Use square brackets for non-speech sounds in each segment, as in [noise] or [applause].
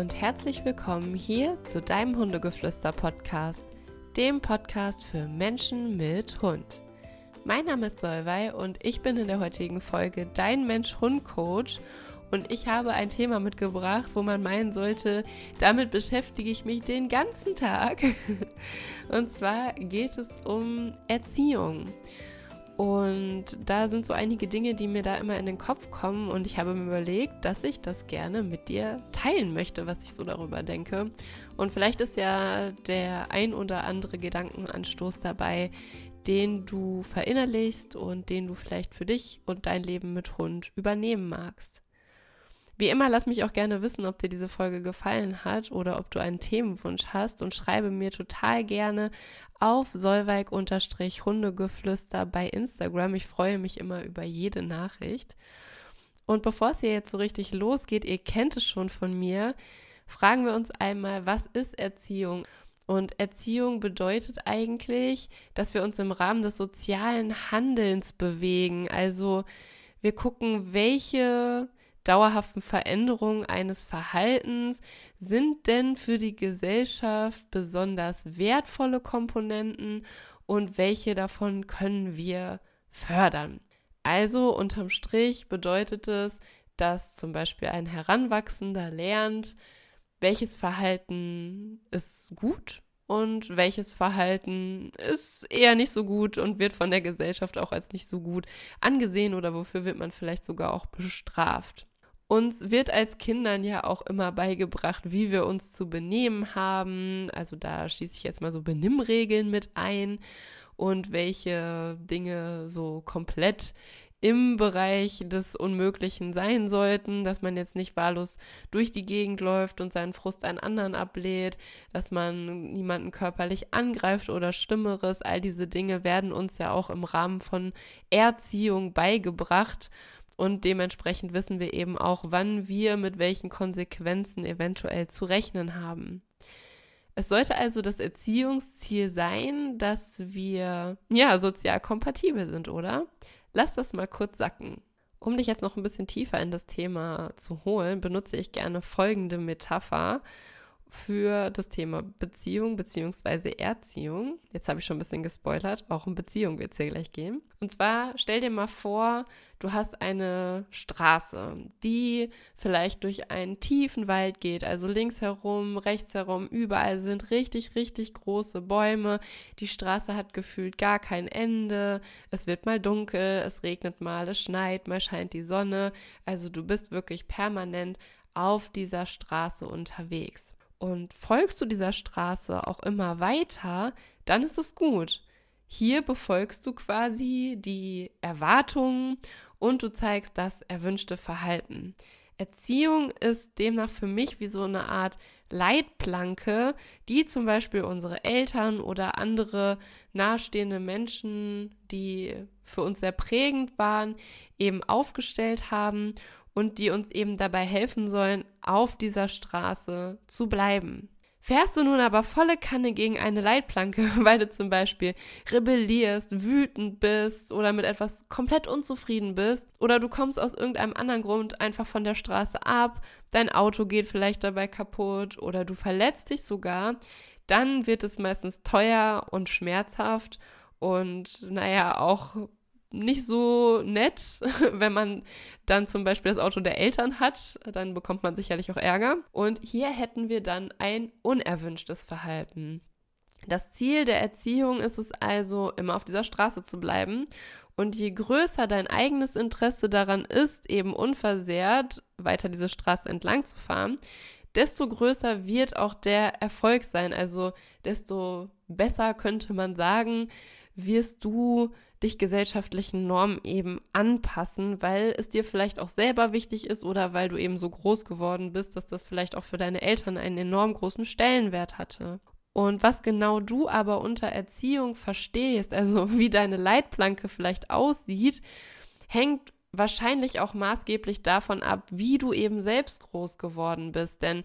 und herzlich willkommen hier zu deinem Hundegeflüster-Podcast, dem Podcast für Menschen mit Hund. Mein Name ist Solvay und ich bin in der heutigen Folge dein Mensch-Hund-Coach und ich habe ein Thema mitgebracht, wo man meinen sollte, damit beschäftige ich mich den ganzen Tag. [laughs] Und zwar geht es um Erziehung. Und da sind so einige Dinge, die mir da immer in den Kopf kommen. Und ich habe mir überlegt, dass ich das gerne mit dir teilen möchte, was ich so darüber denke. Und vielleicht ist ja der ein oder andere Gedankenanstoß dabei, den du verinnerlichst und den du vielleicht für dich und dein Leben mit Hund übernehmen magst. Wie immer, lass mich auch gerne wissen, ob dir diese Folge gefallen hat oder ob du einen Themenwunsch hast und schreibe mir total gerne auf Solveig-Hundegeflüster bei Instagram. Ich freue mich immer über jede Nachricht. Und bevor es hier jetzt so richtig losgeht, ihr kennt es schon von mir, fragen wir uns einmal, was ist Erziehung? Und Erziehung bedeutet eigentlich, dass wir uns im Rahmen des sozialen Handelns bewegen. Also wir gucken, welche dauerhaften Veränderungen eines Verhaltens sind denn für die Gesellschaft besonders wertvolle Komponenten und welche davon können wir fördern. Also unterm Strich bedeutet es, dass zum Beispiel ein Heranwachsender lernt, welches Verhalten ist gut und welches Verhalten ist eher nicht so gut und wird von der Gesellschaft auch als nicht so gut angesehen oder wofür wird man vielleicht sogar auch bestraft. Uns wird als Kindern ja auch immer beigebracht, wie wir uns zu benehmen haben. Also da schließe ich jetzt mal so Benimmregeln mit ein und welche Dinge so komplett im Bereich des Unmöglichen sein sollten, dass man jetzt nicht wahllos durch die Gegend läuft und seinen Frust an anderen ablehnt, dass man niemanden körperlich angreift oder Schlimmeres. All diese Dinge werden uns ja auch im Rahmen von Erziehung beigebracht und dementsprechend wissen wir eben auch, wann wir mit welchen Konsequenzen eventuell zu rechnen haben. Es sollte also das Erziehungsziel sein, dass wir ja sozial kompatibel sind, oder? Lass das mal kurz sacken. Um dich jetzt noch ein bisschen tiefer in das Thema zu holen, benutze ich gerne folgende Metapher für das Thema Beziehung bzw. Erziehung. Jetzt habe ich schon ein bisschen gespoilert, auch um Beziehung wird es hier gleich gehen. Und zwar stell dir mal vor, du hast eine Straße, die vielleicht durch einen tiefen Wald geht, also links herum, rechts herum, überall sind richtig, richtig große Bäume. Die Straße hat gefühlt gar kein Ende. Es wird mal dunkel, es regnet mal, es schneit, mal scheint die Sonne. Also du bist wirklich permanent auf dieser Straße unterwegs und folgst du dieser Straße auch immer weiter, dann ist es gut. Hier befolgst du quasi die Erwartungen und du zeigst das erwünschte Verhalten. Erziehung ist demnach für mich wie so eine Art Leitplanke, die zum Beispiel unsere Eltern oder andere nahestehende Menschen, die für uns sehr prägend waren, eben aufgestellt haben und die uns eben dabei helfen sollen, auf dieser Straße zu bleiben. Fährst du nun aber volle Kanne gegen eine Leitplanke, [laughs] weil du zum Beispiel rebellierst, wütend bist oder mit etwas komplett unzufrieden bist oder du kommst aus irgendeinem anderen Grund einfach von der Straße ab, dein Auto geht vielleicht dabei kaputt oder du verletzt dich sogar, dann wird es meistens teuer und schmerzhaft und naja, auch nicht so nett, [laughs] wenn man dann zum Beispiel das Auto der Eltern hat, dann bekommt man sicherlich auch Ärger. Und hier hätten wir dann ein unerwünschtes Verhalten. Das Ziel der Erziehung ist es also, immer auf dieser Straße zu bleiben. Und je größer dein eigenes Interesse daran ist, eben unversehrt weiter diese Straße entlang zu fahren, desto größer wird auch der Erfolg sein. Also desto besser könnte man sagen, wirst du dich gesellschaftlichen Normen eben anpassen, weil es dir vielleicht auch selber wichtig ist oder weil du eben so groß geworden bist, dass das vielleicht auch für deine Eltern einen enorm großen Stellenwert hatte. Und was genau du aber unter Erziehung verstehst, also [laughs] wie deine Leitplanke vielleicht aussieht, hängt wahrscheinlich auch maßgeblich davon ab, wie du eben selbst groß geworden bist. Denn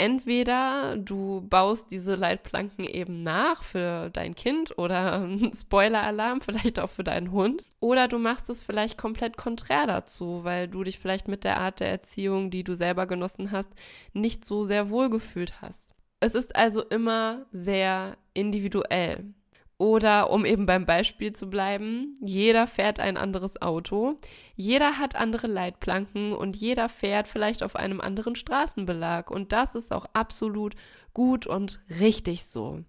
Entweder du baust diese Leitplanken eben nach für dein Kind oder [laughs] Spoiler-Alarm vielleicht auch für deinen Hund. Oder du machst es vielleicht komplett konträr dazu, weil du dich vielleicht mit der Art der Erziehung, die du selber genossen hast, nicht so sehr wohlgefühlt hast. Es ist also immer sehr individuell. Oder um eben beim Beispiel zu bleiben, jeder fährt ein anderes Auto, jeder hat andere Leitplanken und jeder fährt vielleicht auf einem anderen Straßenbelag. Und das ist auch absolut gut und richtig so.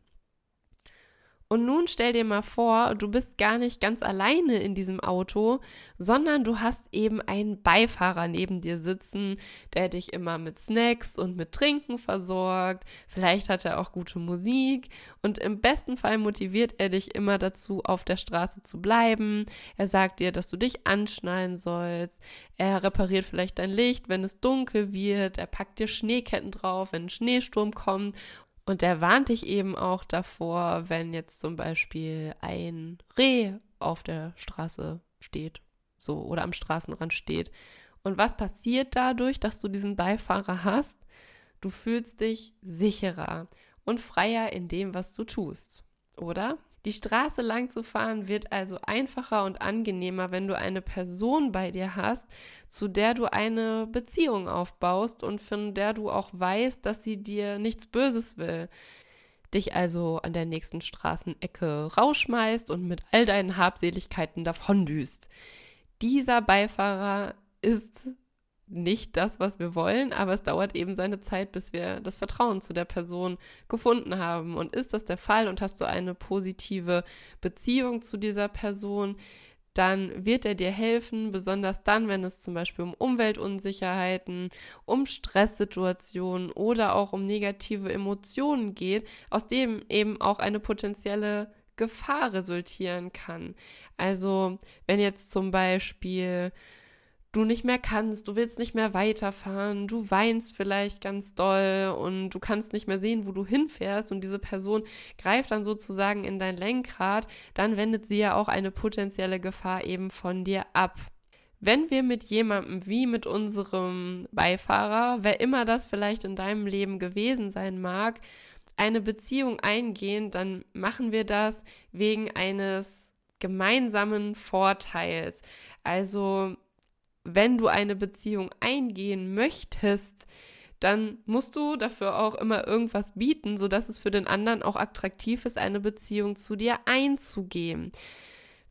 Und nun stell dir mal vor, du bist gar nicht ganz alleine in diesem Auto, sondern du hast eben einen Beifahrer neben dir sitzen, der dich immer mit Snacks und mit Trinken versorgt. Vielleicht hat er auch gute Musik und im besten Fall motiviert er dich immer dazu, auf der Straße zu bleiben. Er sagt dir, dass du dich anschnallen sollst. Er repariert vielleicht dein Licht, wenn es dunkel wird. Er packt dir Schneeketten drauf, wenn ein Schneesturm kommt und der warnt dich eben auch davor, wenn jetzt zum Beispiel ein Reh auf der Straße steht, so oder am Straßenrand steht. Und was passiert dadurch, dass du diesen Beifahrer hast? Du fühlst dich sicherer und freier in dem, was du tust, oder? Die Straße lang zu fahren wird also einfacher und angenehmer, wenn du eine Person bei dir hast, zu der du eine Beziehung aufbaust und von der du auch weißt, dass sie dir nichts Böses will. Dich also an der nächsten Straßenecke rausschmeißt und mit all deinen Habseligkeiten davondüst. Dieser Beifahrer ist nicht das, was wir wollen, aber es dauert eben seine Zeit, bis wir das Vertrauen zu der Person gefunden haben. Und ist das der Fall und hast du eine positive Beziehung zu dieser Person, dann wird er dir helfen, besonders dann, wenn es zum Beispiel um Umweltunsicherheiten, um Stresssituationen oder auch um negative Emotionen geht, aus dem eben auch eine potenzielle Gefahr resultieren kann. Also wenn jetzt zum Beispiel du nicht mehr kannst, du willst nicht mehr weiterfahren, du weinst vielleicht ganz doll und du kannst nicht mehr sehen, wo du hinfährst und diese Person greift dann sozusagen in dein Lenkrad, dann wendet sie ja auch eine potenzielle Gefahr eben von dir ab. Wenn wir mit jemandem wie mit unserem Beifahrer, wer immer das vielleicht in deinem Leben gewesen sein mag, eine Beziehung eingehen, dann machen wir das wegen eines gemeinsamen Vorteils. Also wenn du eine Beziehung eingehen möchtest, dann musst du dafür auch immer irgendwas bieten, sodass es für den anderen auch attraktiv ist, eine Beziehung zu dir einzugehen.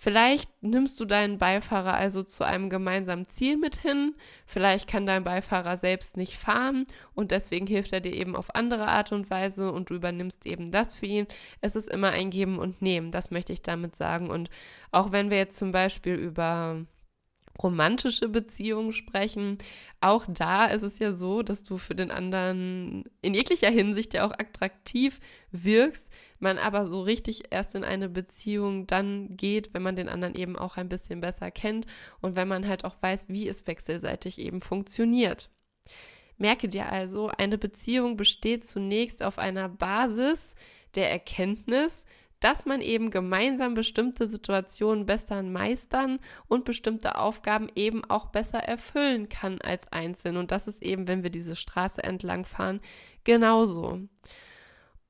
Vielleicht nimmst du deinen Beifahrer also zu einem gemeinsamen Ziel mit hin. Vielleicht kann dein Beifahrer selbst nicht fahren und deswegen hilft er dir eben auf andere Art und Weise und du übernimmst eben das für ihn. Es ist immer ein Geben und Nehmen, das möchte ich damit sagen. Und auch wenn wir jetzt zum Beispiel über romantische Beziehungen sprechen, auch da ist es ja so, dass du für den anderen in jeglicher Hinsicht ja auch attraktiv wirkst, man aber so richtig erst in eine Beziehung dann geht, wenn man den anderen eben auch ein bisschen besser kennt und wenn man halt auch weiß, wie es wechselseitig eben funktioniert. Merke dir also, eine Beziehung besteht zunächst auf einer Basis der Erkenntnis, dass man eben gemeinsam bestimmte Situationen besser meistern und bestimmte Aufgaben eben auch besser erfüllen kann als einzeln. Und das ist eben, wenn wir diese Straße entlang fahren, genauso.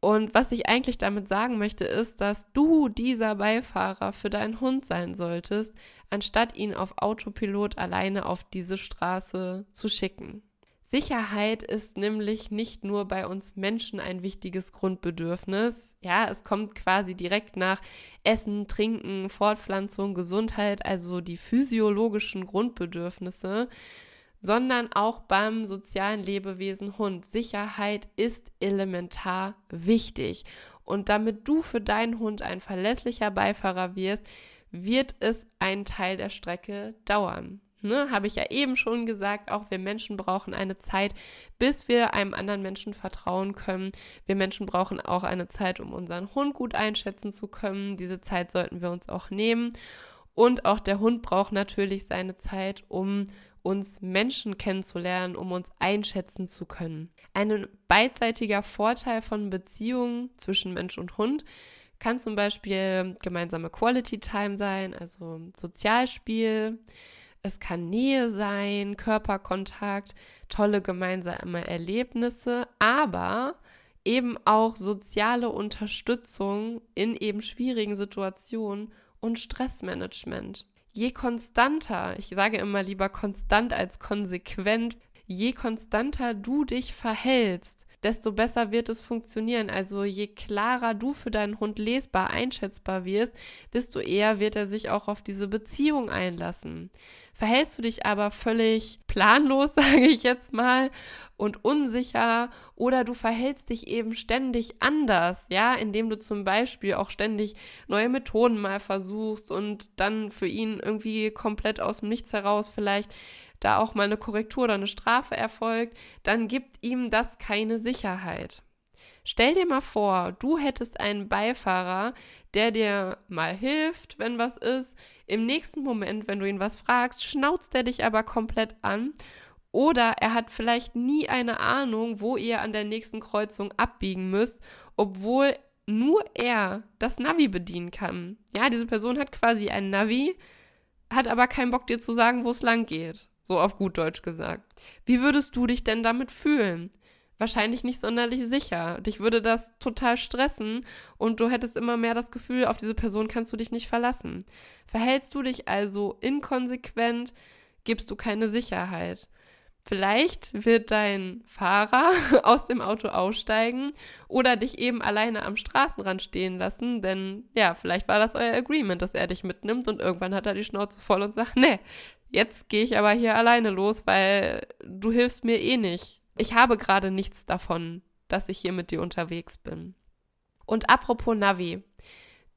Und was ich eigentlich damit sagen möchte, ist, dass du dieser Beifahrer für deinen Hund sein solltest, anstatt ihn auf Autopilot alleine auf diese Straße zu schicken. Sicherheit ist nämlich nicht nur bei uns Menschen ein wichtiges Grundbedürfnis. Ja, es kommt quasi direkt nach Essen, Trinken, Fortpflanzung, Gesundheit, also die physiologischen Grundbedürfnisse, sondern auch beim sozialen Lebewesen Hund. Sicherheit ist elementar wichtig. Und damit du für deinen Hund ein verlässlicher Beifahrer wirst, wird es einen Teil der Strecke dauern. Ne, habe ich ja eben schon gesagt, auch wir Menschen brauchen eine Zeit, bis wir einem anderen Menschen vertrauen können. Wir Menschen brauchen auch eine Zeit, um unseren Hund gut einschätzen zu können. Diese Zeit sollten wir uns auch nehmen. Und auch der Hund braucht natürlich seine Zeit, um uns Menschen kennenzulernen, um uns einschätzen zu können. Ein beidseitiger Vorteil von Beziehungen zwischen Mensch und Hund kann zum Beispiel gemeinsame Quality Time sein, also Sozialspiel es kann Nähe sein, Körperkontakt, tolle gemeinsame Erlebnisse, aber eben auch soziale Unterstützung in eben schwierigen Situationen und Stressmanagement. Je konstanter, ich sage immer lieber konstant als konsequent, je konstanter du dich verhältst, desto besser wird es funktionieren. Also je klarer du für deinen Hund lesbar einschätzbar wirst, desto eher wird er sich auch auf diese Beziehung einlassen. Verhältst du dich aber völlig planlos, [laughs] sage ich jetzt mal, und unsicher oder du verhältst dich eben ständig anders, ja, indem du zum Beispiel auch ständig neue Methoden mal versuchst und dann für ihn irgendwie komplett aus dem Nichts heraus vielleicht da auch mal eine Korrektur oder eine Strafe erfolgt, dann gibt ihm das keine Sicherheit. Stell dir mal vor, du hättest einen Beifahrer, der dir mal hilft, wenn was ist. Im nächsten Moment, wenn du ihn was fragst, schnauzt er dich aber komplett an. Oder er hat vielleicht nie eine Ahnung, wo ihr an der nächsten Kreuzung abbiegen müsst, obwohl nur er das Navi bedienen kann. Ja, diese Person hat quasi ein Navi, hat aber keinen Bock dir zu sagen, wo es lang geht. So auf gut Deutsch gesagt. Wie würdest du dich denn damit fühlen? Wahrscheinlich nicht sonderlich sicher. Dich würde das total stressen und du hättest immer mehr das Gefühl, auf diese Person kannst du dich nicht verlassen. Verhältst du dich also inkonsequent, gibst du keine Sicherheit. Vielleicht wird dein Fahrer [laughs] aus dem Auto aussteigen oder dich eben alleine am Straßenrand stehen lassen, denn ja, vielleicht war das euer Agreement, dass er dich mitnimmt und irgendwann hat er die Schnauze voll und sagt, nee, Jetzt gehe ich aber hier alleine los, weil du hilfst mir eh nicht. Ich habe gerade nichts davon, dass ich hier mit dir unterwegs bin. Und apropos Navi.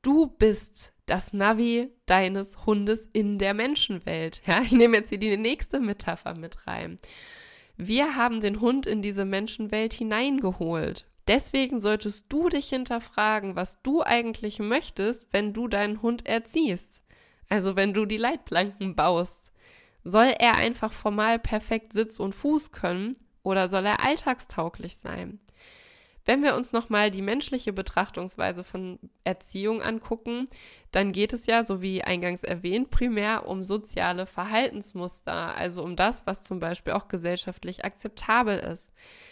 Du bist das Navi deines Hundes in der Menschenwelt. Ja, ich nehme jetzt hier die nächste Metapher mit rein. Wir haben den Hund in diese Menschenwelt hineingeholt. Deswegen solltest du dich hinterfragen, was du eigentlich möchtest, wenn du deinen Hund erziehst. Also wenn du die Leitplanken baust. Soll er einfach formal perfekt Sitz und Fuß können oder soll er alltagstauglich sein? Wenn wir uns nochmal die menschliche Betrachtungsweise von Erziehung angucken, dann geht es ja, so wie eingangs erwähnt, primär um soziale Verhaltensmuster, also um das, was zum Beispiel auch gesellschaftlich akzeptabel ist.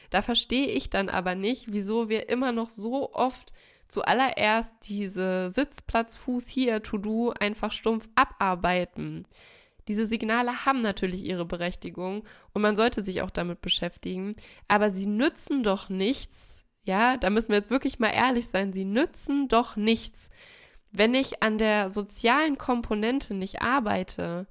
Da verstehe ich dann aber nicht, wieso wir immer noch so oft zuallererst diese Sitzplatz, Fuß hier, To-Do einfach stumpf abarbeiten. Diese Signale haben natürlich ihre Berechtigung und man sollte sich auch damit beschäftigen, aber sie nützen doch nichts. Ja, da müssen wir jetzt wirklich mal ehrlich sein, sie nützen doch nichts, wenn ich an der sozialen Komponente nicht arbeite.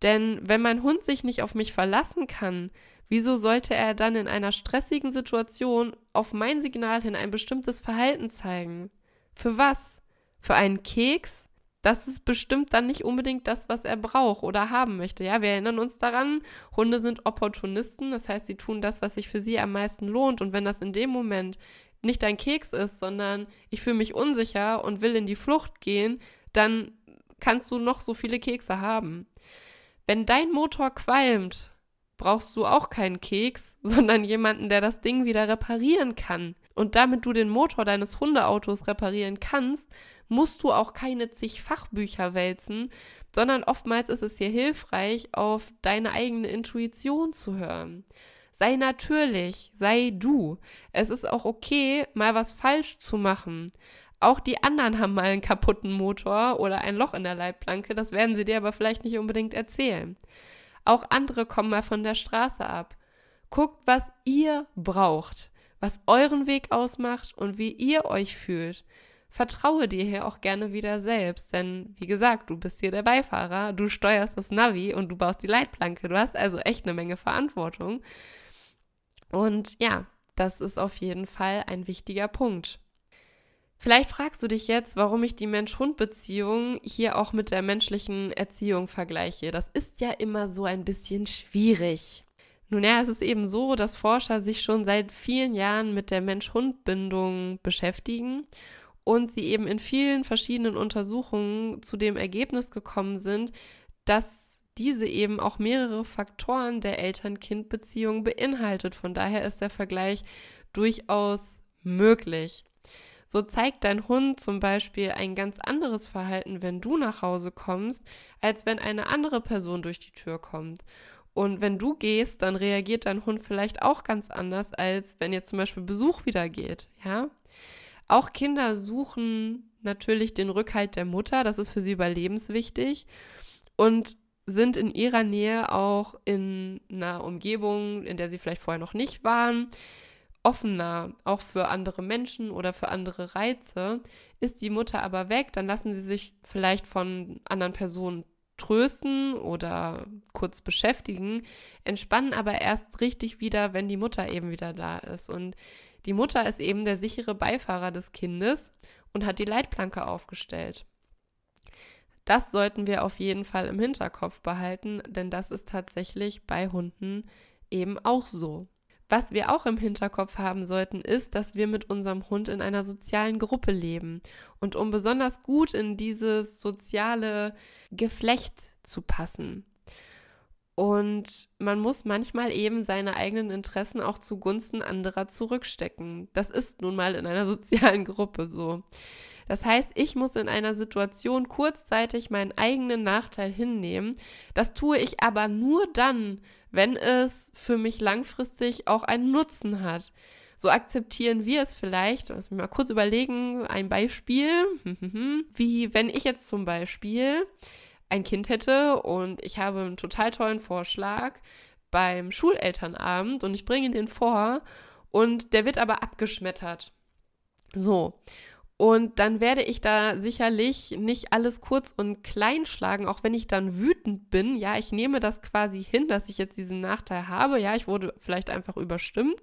Denn wenn mein Hund sich nicht auf mich verlassen kann, wieso sollte er dann in einer stressigen Situation auf mein Signal hin ein bestimmtes Verhalten zeigen? Für was? Für einen Keks? Das ist bestimmt dann nicht unbedingt das, was er braucht oder haben möchte. Ja, wir erinnern uns daran, Hunde sind Opportunisten, das heißt, sie tun das, was sich für sie am meisten lohnt. Und wenn das in dem Moment nicht dein Keks ist, sondern ich fühle mich unsicher und will in die Flucht gehen, dann kannst du noch so viele Kekse haben. Wenn dein Motor qualmt, brauchst du auch keinen Keks, [laughs] sondern jemanden, der das Ding wieder reparieren kann. Und damit du den Motor deines Hundeautos reparieren kannst, musst du auch keine zig Fachbücher wälzen, sondern oftmals ist es hier hilfreich, auf deine eigene Intuition zu hören. Sei natürlich, sei du. Es ist auch okay, mal was falsch zu machen. Auch die anderen haben mal einen kaputten Motor oder ein Loch in der Leitplanke, das werden sie dir aber vielleicht nicht unbedingt erzählen. Auch andere kommen mal von der Straße ab. Guckt, was ihr braucht, was euren Weg ausmacht und wie ihr euch fühlt vertraue dir hier auch gerne wieder selbst. Denn wie gesagt, du bist hier der Beifahrer, du steuerst das Navi und du baust die Leitplanke. Du hast also echt eine Menge Verantwortung. Und ja, das ist auf jeden Fall ein wichtiger Punkt. Vielleicht fragst du dich jetzt, warum ich die Mensch-Hund-Beziehung hier auch mit der menschlichen Erziehung vergleiche. Das ist ja immer so ein bisschen schwierig. Nun ja, es ist eben so, dass Forscher sich schon seit vielen Jahren mit der Mensch-Hund-Bindung beschäftigen und sie eben in vielen verschiedenen Untersuchungen zu dem Ergebnis gekommen sind, dass diese eben auch mehrere Faktoren der Eltern-Kind-Beziehung beinhaltet. Von daher ist der Vergleich durchaus möglich. So zeigt dein Hund zum Beispiel ein ganz anderes Verhalten, wenn du nach Hause kommst, als wenn eine andere Person durch die Tür kommt. Und wenn du gehst, dann reagiert dein Hund vielleicht auch ganz anders, als wenn jetzt zum Beispiel Besuch wieder geht, ja. Auch Kinder suchen natürlich den Rückhalt der Mutter, das ist für sie überlebenswichtig und sind in ihrer Nähe auch in einer Umgebung, in der sie vielleicht vorher noch nicht waren, offener, auch für andere Menschen oder für andere Reize. Ist die Mutter aber weg, dann lassen sie sich vielleicht von anderen Personen trösten oder kurz beschäftigen, entspannen aber erst richtig wieder, wenn die Mutter eben wieder da ist. Und die Mutter ist eben der sichere Beifahrer des Kindes und hat die Leitplanke aufgestellt. Das sollten wir auf jeden Fall im Hinterkopf behalten, denn das ist tatsächlich bei Hunden eben auch so. Was wir auch im Hinterkopf haben sollten, ist, dass wir mit unserem Hund in einer sozialen Gruppe leben. Und um besonders gut in dieses soziale Geflecht zu passen. Und man muss manchmal eben seine eigenen Interessen auch zugunsten anderer zurückstecken. Das ist nun mal in einer [laughs] sozialen Gruppe so. Das heißt, ich muss in einer Situation kurzzeitig meinen eigenen Nachteil hinnehmen. Das tue ich aber nur dann, wenn es für mich langfristig auch einen Nutzen hat. So akzeptieren wir es vielleicht, lass mich mal kurz überlegen, ein Beispiel, [laughs] wie wenn ich jetzt zum Beispiel ein Kind hätte und ich habe einen total tollen Vorschlag beim Schulelternabend und ich bringe den vor und der wird aber abgeschmettert. So. Und dann werde ich da sicherlich nicht alles kurz und klein schlagen, auch wenn ich dann wütend bin. Ja, ich nehme das quasi hin, dass ich jetzt diesen Nachteil habe. Ja, ich wurde vielleicht einfach überstimmt.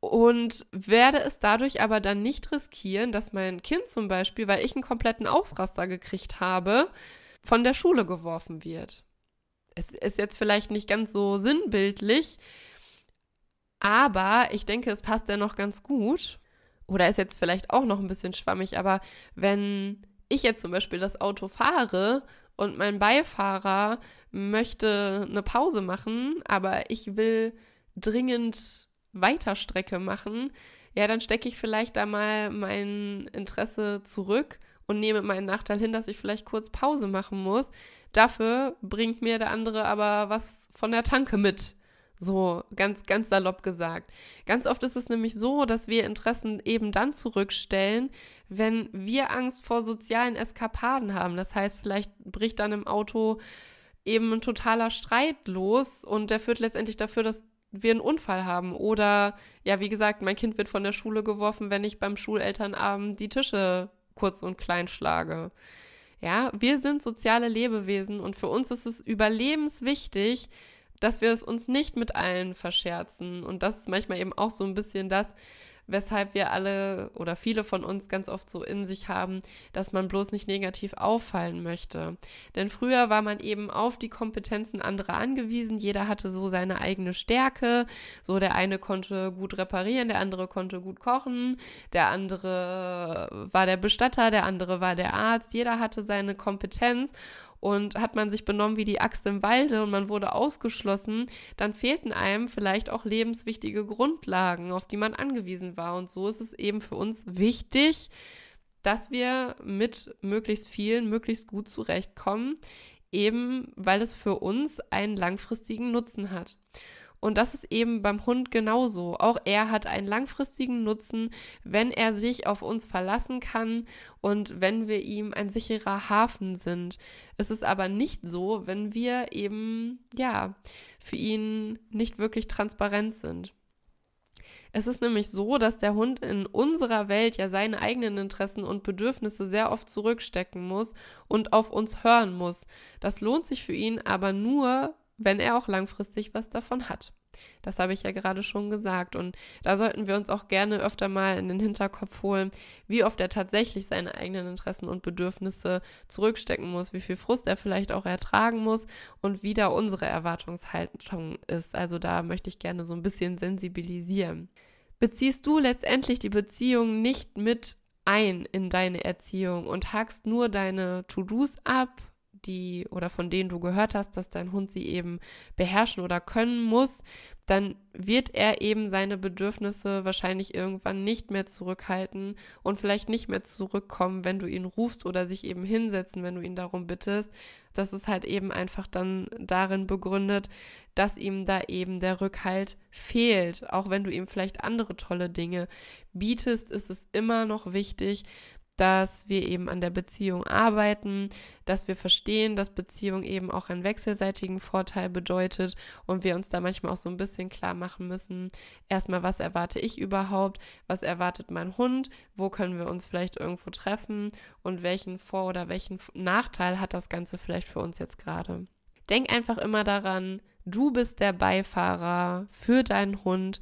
Und werde es dadurch aber dann nicht riskieren, dass mein Kind zum Beispiel, weil ich einen kompletten Ausraster gekriegt habe, von der Schule geworfen wird. Es ist jetzt vielleicht nicht ganz so sinnbildlich, aber ich denke, es passt ja noch ganz gut oder ist jetzt vielleicht auch noch ein bisschen schwammig, aber wenn ich jetzt zum Beispiel das Auto fahre und mein Beifahrer möchte eine Pause machen, aber ich will dringend Weiterstrecke machen, ja, dann stecke ich vielleicht da mal mein Interesse zurück und nehme meinen Nachteil hin, dass ich vielleicht kurz Pause machen muss. Dafür bringt mir der andere aber was von der Tanke mit. So ganz, ganz salopp gesagt. Ganz oft ist es nämlich so, dass wir Interessen eben dann zurückstellen, wenn wir Angst vor sozialen Eskapaden haben. Das heißt, vielleicht bricht dann im Auto eben ein totaler Streit los und der führt letztendlich dafür, dass wir einen Unfall haben. Oder, ja, wie gesagt, mein Kind wird von der Schule geworfen, wenn ich beim Schulelternabend die Tische kurz und klein schlage. Ja, wir sind soziale Lebewesen und für uns ist es überlebenswichtig, dass wir es uns nicht mit allen verscherzen. Und das ist manchmal eben auch so ein bisschen das, weshalb wir alle oder viele von uns ganz oft so in sich haben, dass man bloß nicht negativ auffallen möchte. Denn früher war man eben auf die Kompetenzen anderer angewiesen. Jeder hatte so seine eigene Stärke. So der eine konnte gut reparieren, der andere konnte gut kochen, der andere war der Bestatter, der andere war der Arzt. Jeder hatte seine Kompetenz und hat man sich benommen wie die Axt im Walde und man wurde ausgeschlossen, dann fehlten einem vielleicht auch lebenswichtige Grundlagen, auf die man angewiesen war. Und so ist es eben für uns wichtig, dass wir mit möglichst vielen möglichst gut zurechtkommen, eben weil es für uns einen langfristigen Nutzen hat. Und das ist eben beim Hund genauso. Auch er hat einen langfristigen Nutzen, wenn er sich auf uns verlassen kann und wenn wir ihm ein sicherer Hafen sind. Es ist aber nicht so, wenn wir eben, ja, für ihn nicht wirklich transparent sind. Es ist nämlich so, dass der Hund in unserer Welt ja seine eigenen Interessen und Bedürfnisse sehr oft zurückstecken muss und auf uns hören muss. Das lohnt sich für ihn aber nur, wenn er auch langfristig was davon hat. Das habe ich ja gerade schon gesagt. Und da sollten wir uns auch gerne öfter mal in den Hinterkopf holen, wie oft er tatsächlich seine eigenen Interessen und Bedürfnisse zurückstecken muss, wie viel Frust er vielleicht auch ertragen muss und wie da unsere Erwartungshaltung ist. Also da möchte ich gerne so ein bisschen sensibilisieren. Beziehst du letztendlich die Beziehung nicht mit ein in deine Erziehung und hakst nur deine To-Dos ab, die oder von denen du gehört hast, dass dein Hund sie eben beherrschen oder können muss, dann wird er eben seine Bedürfnisse wahrscheinlich irgendwann nicht mehr zurückhalten und vielleicht nicht mehr zurückkommen, wenn du ihn rufst oder sich eben hinsetzen, wenn du ihn darum bittest. Das ist halt eben einfach dann darin begründet, dass ihm da eben der Rückhalt fehlt. Auch wenn du ihm vielleicht andere tolle Dinge bietest, ist es immer noch wichtig, dass wir eben an der Beziehung arbeiten, dass wir verstehen, dass Beziehung eben auch einen wechselseitigen Vorteil bedeutet und wir uns da manchmal auch so ein bisschen klar machen müssen, erstmal, was erwarte ich überhaupt, was erwartet mein Hund, wo können wir uns vielleicht irgendwo treffen und welchen Vor- oder welchen Nachteil hat das Ganze vielleicht für uns jetzt gerade. Denk einfach immer daran, du bist der Beifahrer für deinen Hund.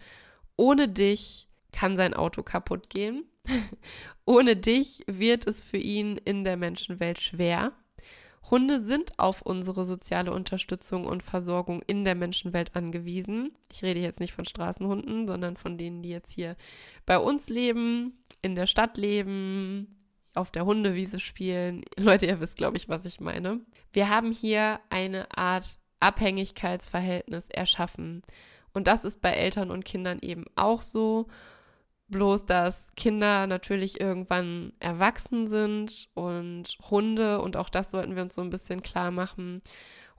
Ohne dich kann sein Auto kaputt gehen. [laughs] Ohne dich wird es für ihn in der Menschenwelt schwer. Hunde sind auf unsere soziale Unterstützung und Versorgung in der Menschenwelt angewiesen. Ich rede jetzt nicht von Straßenhunden, sondern von denen, die jetzt hier bei uns leben, in der Stadt leben, auf der Hundewiese spielen. [laughs] Leute, ihr wisst, glaube ich, was ich meine. Wir haben hier eine Art Abhängigkeitsverhältnis erschaffen. Und das ist bei Eltern und Kindern eben auch so. Bloß, dass Kinder natürlich irgendwann erwachsen sind und Hunde, und auch das sollten wir uns so ein bisschen klar machen,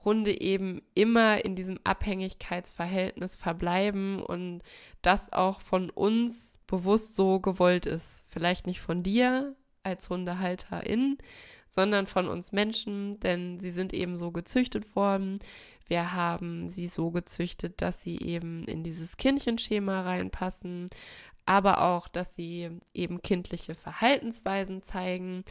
Hunde eben immer in diesem Abhängigkeitsverhältnis verbleiben und das auch von uns bewusst so gewollt ist. Vielleicht nicht von dir als Hundehalterin, sondern von uns Menschen, denn sie sind eben so gezüchtet worden. Wir haben sie so gezüchtet, dass sie eben in dieses Kindchenschema reinpassen, aber auch, dass sie eben kindliche Verhaltensweisen zeigen.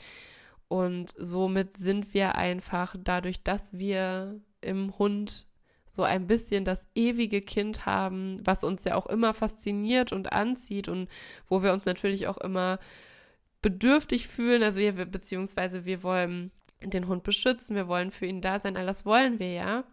Und somit sind wir einfach dadurch, dass wir im Hund so ein bisschen das ewige Kind haben, was uns ja auch immer fasziniert und anzieht und wo wir uns natürlich auch immer bedürftig fühlen. Also wir, beziehungsweise wir wollen den Hund beschützen, wir wollen für ihn da sein, all das wollen wir ja.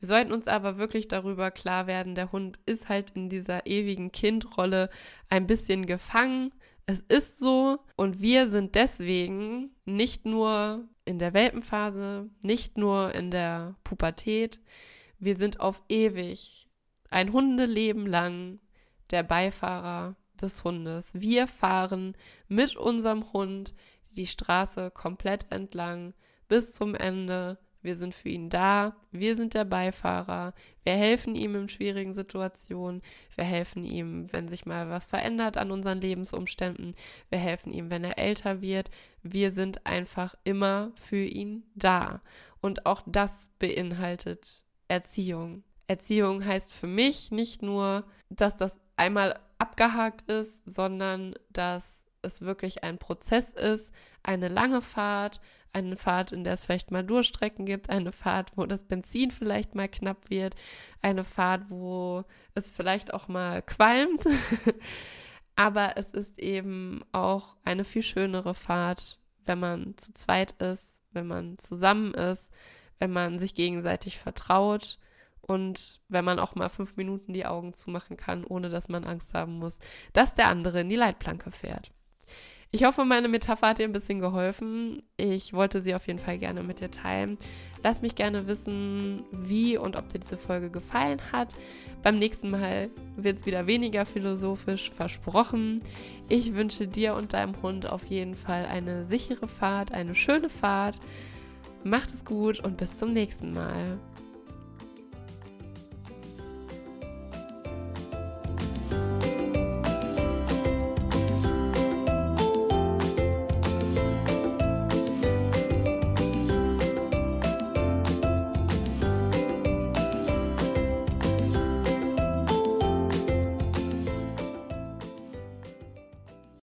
Wir sollten uns aber wirklich darüber klar werden, der Hund ist halt in dieser ewigen Kindrolle ein bisschen gefangen. Es ist so und wir sind deswegen nicht nur in der Welpenphase, nicht nur in der Pubertät, wir sind auf ewig ein Hundeleben lang der Beifahrer des Hundes. Wir fahren mit unserem Hund die Straße komplett entlang bis zum Ende wir sind für ihn da, wir sind der Beifahrer, wir helfen ihm in schwierigen Situationen, wir helfen ihm, wenn sich mal was verändert an unseren Lebensumständen, wir helfen ihm, wenn er älter wird, wir sind einfach immer für ihn da. Und auch das beinhaltet Erziehung. Erziehung heißt für mich nicht nur, dass das einmal abgehakt ist, sondern dass es wirklich ein Prozess ist, eine lange Fahrt, eine Fahrt, in der es vielleicht mal Durchstrecken gibt, eine Fahrt, wo das Benzin vielleicht mal knapp wird, eine Fahrt, wo es vielleicht auch mal qualmt. [laughs] Aber es ist eben auch eine viel schönere Fahrt, wenn man zu zweit ist, wenn man zusammen ist, wenn man sich gegenseitig vertraut und wenn man auch mal fünf Minuten die Augen zumachen kann, ohne dass man Angst haben muss, dass der andere in die Leitplanke fährt. Ich hoffe, meine Metapher hat dir ein bisschen geholfen. Ich wollte sie auf jeden Fall gerne mit dir teilen. Lass mich gerne wissen, wie und ob dir diese Folge gefallen hat. Beim nächsten Mal wird es wieder weniger philosophisch versprochen. Ich wünsche dir und deinem Hund auf jeden Fall eine sichere Fahrt, eine schöne Fahrt. Macht es gut und bis zum nächsten Mal.